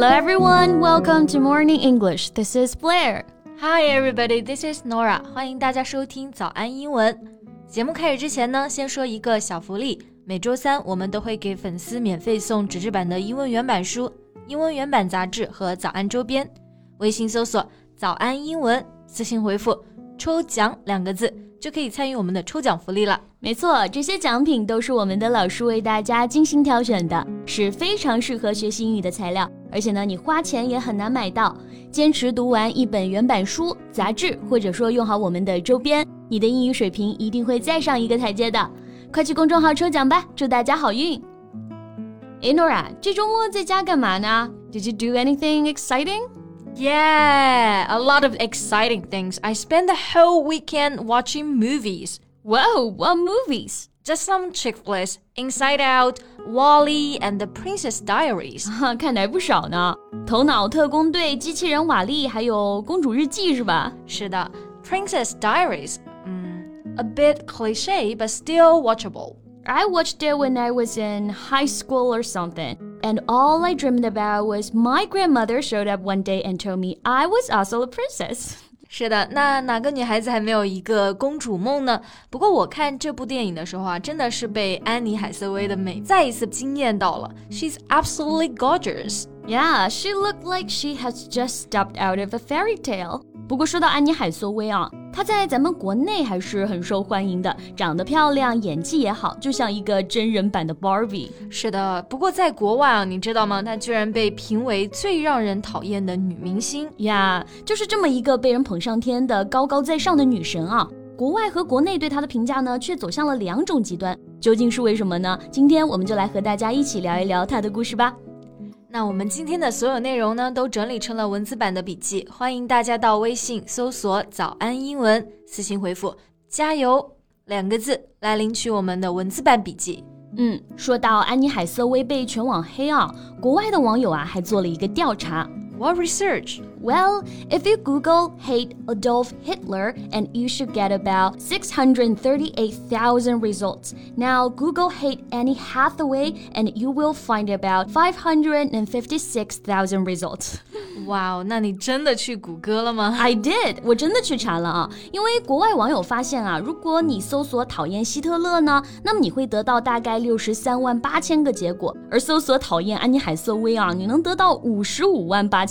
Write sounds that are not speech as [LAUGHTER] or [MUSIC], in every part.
Hello everyone, welcome to Morning English. This is Blair. Hi everybody, this is Nora. 欢迎大家收听早安英文。节目开始之前呢，先说一个小福利。每周三我们都会给粉丝免费送纸质版的英文原版书、英文原版杂志和早安周边。微信搜索“早安英文”，私信回复“抽奖”两个字。就可以参与我们的抽奖福利了。没错，这些奖品都是我们的老师为大家精心挑选的，是非常适合学习英语的材料。而且呢，你花钱也很难买到。坚持读完一本原版书、杂志，或者说用好我们的周边，你的英语水平一定会再上一个台阶的。快去公众号抽奖吧，祝大家好运！Nora，这周末在家干嘛呢？Did you do anything exciting? Yeah, a lot of exciting things. I spent the whole weekend watching movies. Whoa, what movies? Just some chick flicks. Inside Out, Wally, and The Princess Diaries. 看来不少呢。头脑特工队、机器人瓦力，还有公主日记是吧？是的，Princess [LAUGHS] Diaries. 嗯，a bit cliche, but still watchable. I watched it when I was in high school or something. And all I dreamed about was my grandmother showed up one day and told me I was also a princess. [LAUGHS] 是的，那哪个女孩子还没有一个公主梦呢？不过我看这部电影的时候啊，真的是被安妮海瑟薇的美再一次惊艳到了。She's absolutely gorgeous. Yeah, she looked like she has just stepped out of a fairy tale. 不过说到安妮海瑟薇啊，她在咱们国内还是很受欢迎的，长得漂亮，演技也好，就像一个真人版的 Barbie。是的，不过在国外啊，你知道吗？她居然被评为最让人讨厌的女明星呀！就是这么一个被人捧上天的高高在上的女神啊，国外和国内对她的评价呢，却走向了两种极端。究竟是为什么呢？今天我们就来和大家一起聊一聊她的故事吧。那我们今天的所有内容呢，都整理成了文字版的笔记，欢迎大家到微信搜索“早安英文”，私信回复“加油”两个字来领取我们的文字版笔记。嗯，说到安妮海瑟薇被全网黑啊，国外的网友啊还做了一个调查。What research? Well, if you Google hate Adolf Hitler, and you should get about 638,000 results. Now, Google hate Annie Hathaway, and you will find about 556,000 results. [LAUGHS] 哇哦，那你真的去谷歌了吗？I did，我真的去查了啊。因为国外网友发现啊，如果你搜索讨厌希特勒呢，那么你会得到大概六十三万八千个结果；而搜索讨厌安妮海瑟薇啊，你能得到五十五万八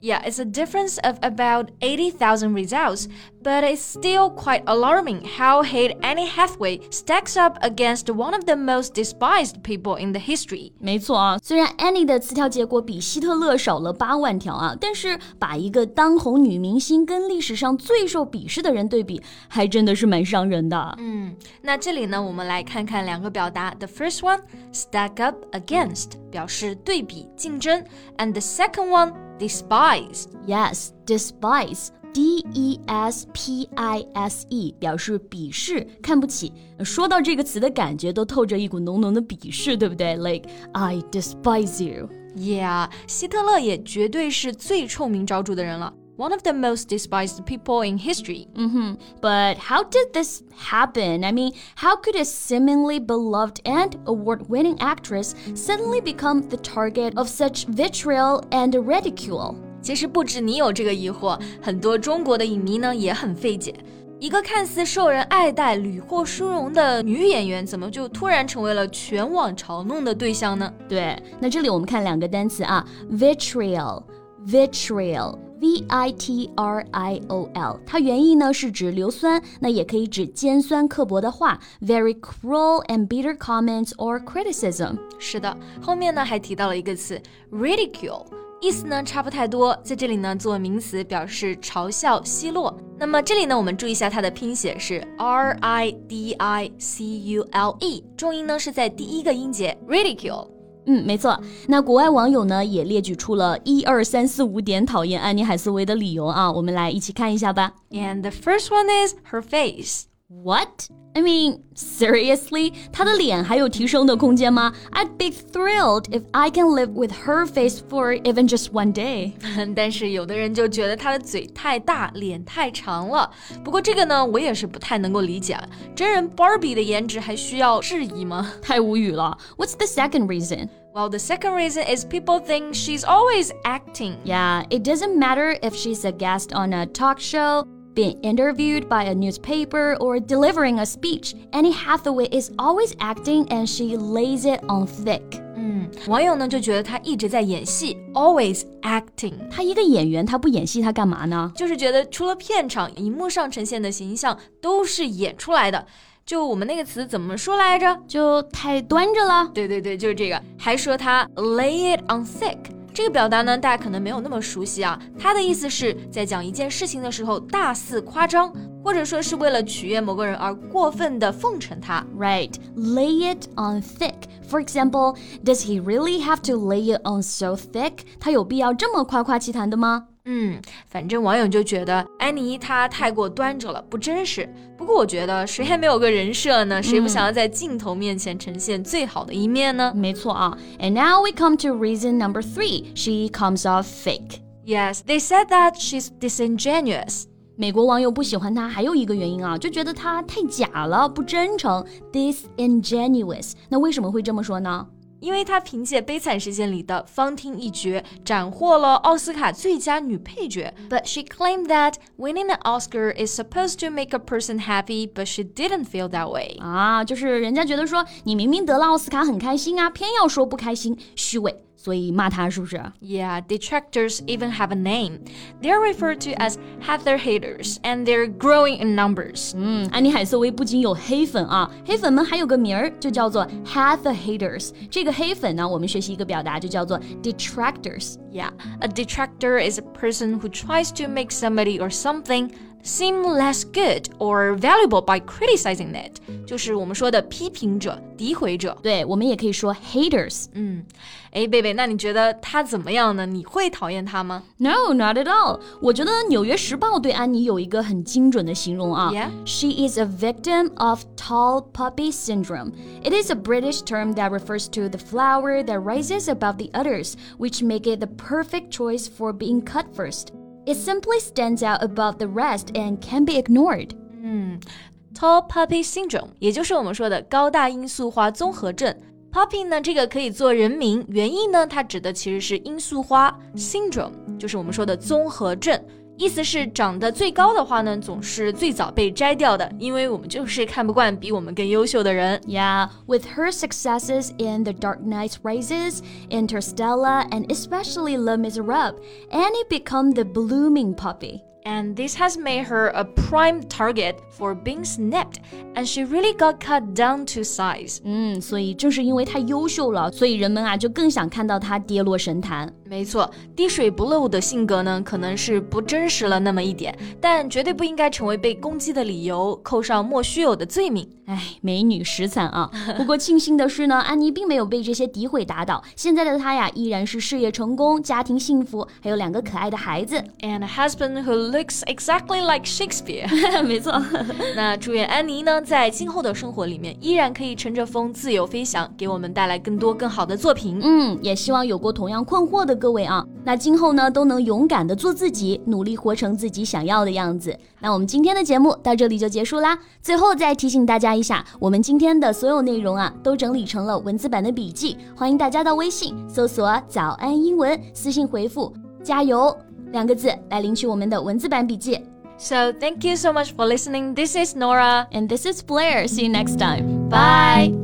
Yeah, it's a difference of about 80,000 results, but it's still quite alarming how hate Annie Hathaway stacks up against one of the most despised people in the history. 没错啊，虽然 Annie 的词条结果比希特勒少了八万条啊，但是把一个当红女明星跟历史上最受鄙视的人对比，还真的是蛮伤人的。嗯，那这里呢，我们来看看两个表达。The first one, stack up against，表示对比、竞争，and the second one despise. Yes, despise. D E S P I S E 表示鄙视、看不起。说到这个词的感觉，都透着一股浓浓的鄙视，对不对？Like I despise you. Yeah，希特勒也绝对是最臭名昭着的人了。one of the most despised people in history. Mm-hmm. But how did this happen? I mean, how could a seemingly beloved and award winning actress suddenly become the target of such vitriol and ridicule? 其实不止你有这个疑惑，很多中国的影迷呢也很费解。一个看似受人爱戴、屡获殊荣的女演员，怎么就突然成为了全网嘲弄的对象呢？对，那这里我们看两个单词啊，vitriol，vitriol。V I T R I O L，它原意呢是指硫酸，那也可以指尖酸刻薄的话，very cruel and bitter comments or criticism。是的，后面呢还提到了一个词 ridicule，意思呢差不太多，在这里呢做名词表示嘲笑、奚落。那么这里呢我们注意一下它的拼写是 R I D I C U L E，重音呢是在第一个音节 ridicule。嗯，没错。那国外网友呢也列举出了一二三四五点讨厌安妮海瑟薇的理由啊，我们来一起看一下吧。And the first one is her face. What? I mean, seriously? 她的脸还有提升的空间吗？I'd be thrilled if I can live with her face for even just one day. [LAUGHS] 但是有的人就觉得她的嘴太大，脸太长了。不过这个呢，我也是不太能够理解。真人 Barbie 的颜值还需要质疑吗？太无语了。What's the [LAUGHS] second reason? While the second reason is people think she's always acting. Yeah, it doesn't matter if she's a guest on a talk show, being interviewed by a newspaper, or delivering a speech. Annie Hathaway is always acting and she lays it on thick. 嗯，网友呢就觉得她一直在演戏，always acting。她一个演员，她不演戏，她干嘛呢？就是觉得除了片场，荧幕上呈现的形象都是演出来的。就我们那个词怎么说来着？就太端着了。对对对，就是这个。还说他 lay it on thick， 这个表达呢，大家可能没有那么熟悉啊。它的意思是在讲一件事情的时候大肆夸张，或者说是为了取悦某个人而过分的奉承他。Right，lay it on thick。For example, does he really have to lay it on so thick？他有必要这么夸夸其谈的吗？嗯，反正网友就觉得安妮她太过端着了，不真实。不过我觉得谁还没有个人设呢？谁不想要在镜头面前呈现最好的一面呢？没错啊。And now we come to reason number three. She comes off fake. Yes, they said that she's disingenuous. 美国网友不喜欢她还有一个原因啊，就觉得她太假了，不真诚，disingenuous。那为什么会这么说呢？因为她凭借《悲惨世界》里的芳汀一角斩获了奥斯卡最佳女配角。But she claimed that winning an Oscar is supposed to make a person happy, but she didn't feel that way. 啊，就是人家觉得说你明明得了奥斯卡很开心啊，偏要说不开心，虚伪。所以骂他是不是？Yeah, detractors even have a name. They're referred to as Heather haters, and they're growing in numbers. 嗯，安妮海瑟薇不仅有黑粉啊，黑粉们还有个名儿，就叫做 Heather haters。这个黑粉呢，我们学习一个表达，就叫做 detractors。Yeah, a detractor is a person who tries to make somebody or something seem less good or valuable by criticizing it，就是我们说的批评者、诋毁者。对，我们也可以说 haters。嗯，哎，贝贝，那你觉得他怎么样呢？你会讨厌他吗？No, not at all。我觉得《纽约时报》对安妮有一个很精准的形容啊。Yeah. She is a victim of tall puppy syndrome. It is a British term that refers to the flower that rises above the others, which make it the perfect choice for being cut first. It simply stands out above the rest and can be ignored. 嗯，Tall Puppy Syndrome，也就是我们说的高大罂粟花综合症。Puppy 呢，这个可以做人名，原意呢，它指的其实是罂粟花。Syndrome 就是我们说的综合症。 意思是长得最高的话呢，总是最早被摘掉的，因为我们就是看不惯比我们更优秀的人。Yeah, with her successes in The Dark Knight Rises, Interstellar, and especially Les Miserables, Annie became the blooming puppy and this has made her a prime target for being snapped, and she really got cut down to size. 嗯，所以正是因为她优秀了，所以人们啊就更想看到她跌落神坛。 没错，滴水不漏的性格呢，可能是不真实了那么一点，但绝对不应该成为被攻击的理由，扣上莫须有的罪名。哎，美女实惨啊！不过庆幸的是呢，安妮并没有被这些诋毁打倒，现在的她呀，依然是事业成功，家庭幸福，还有两个可爱的孩子，and a husband who looks exactly like Shakespeare。[LAUGHS] 没错。[LAUGHS] 那祝愿安妮呢，在今后的生活里面，依然可以乘着风自由飞翔，给我们带来更多更好的作品。嗯，也希望有过同样困惑的各位啊，那今后呢，都能勇敢的做自己，努力活成自己想要的样子。那我们今天的节目到这里就结束啦。最后再提醒大家一下，我们今天的所有内容啊，都整理成了文字版的笔记，欢迎大家到微信搜索“早安英文”，私信回复“加油”两个字来领取我们的文字版笔记。So thank you so much for listening. This is Nora and this is Blair. See you next time. Bye.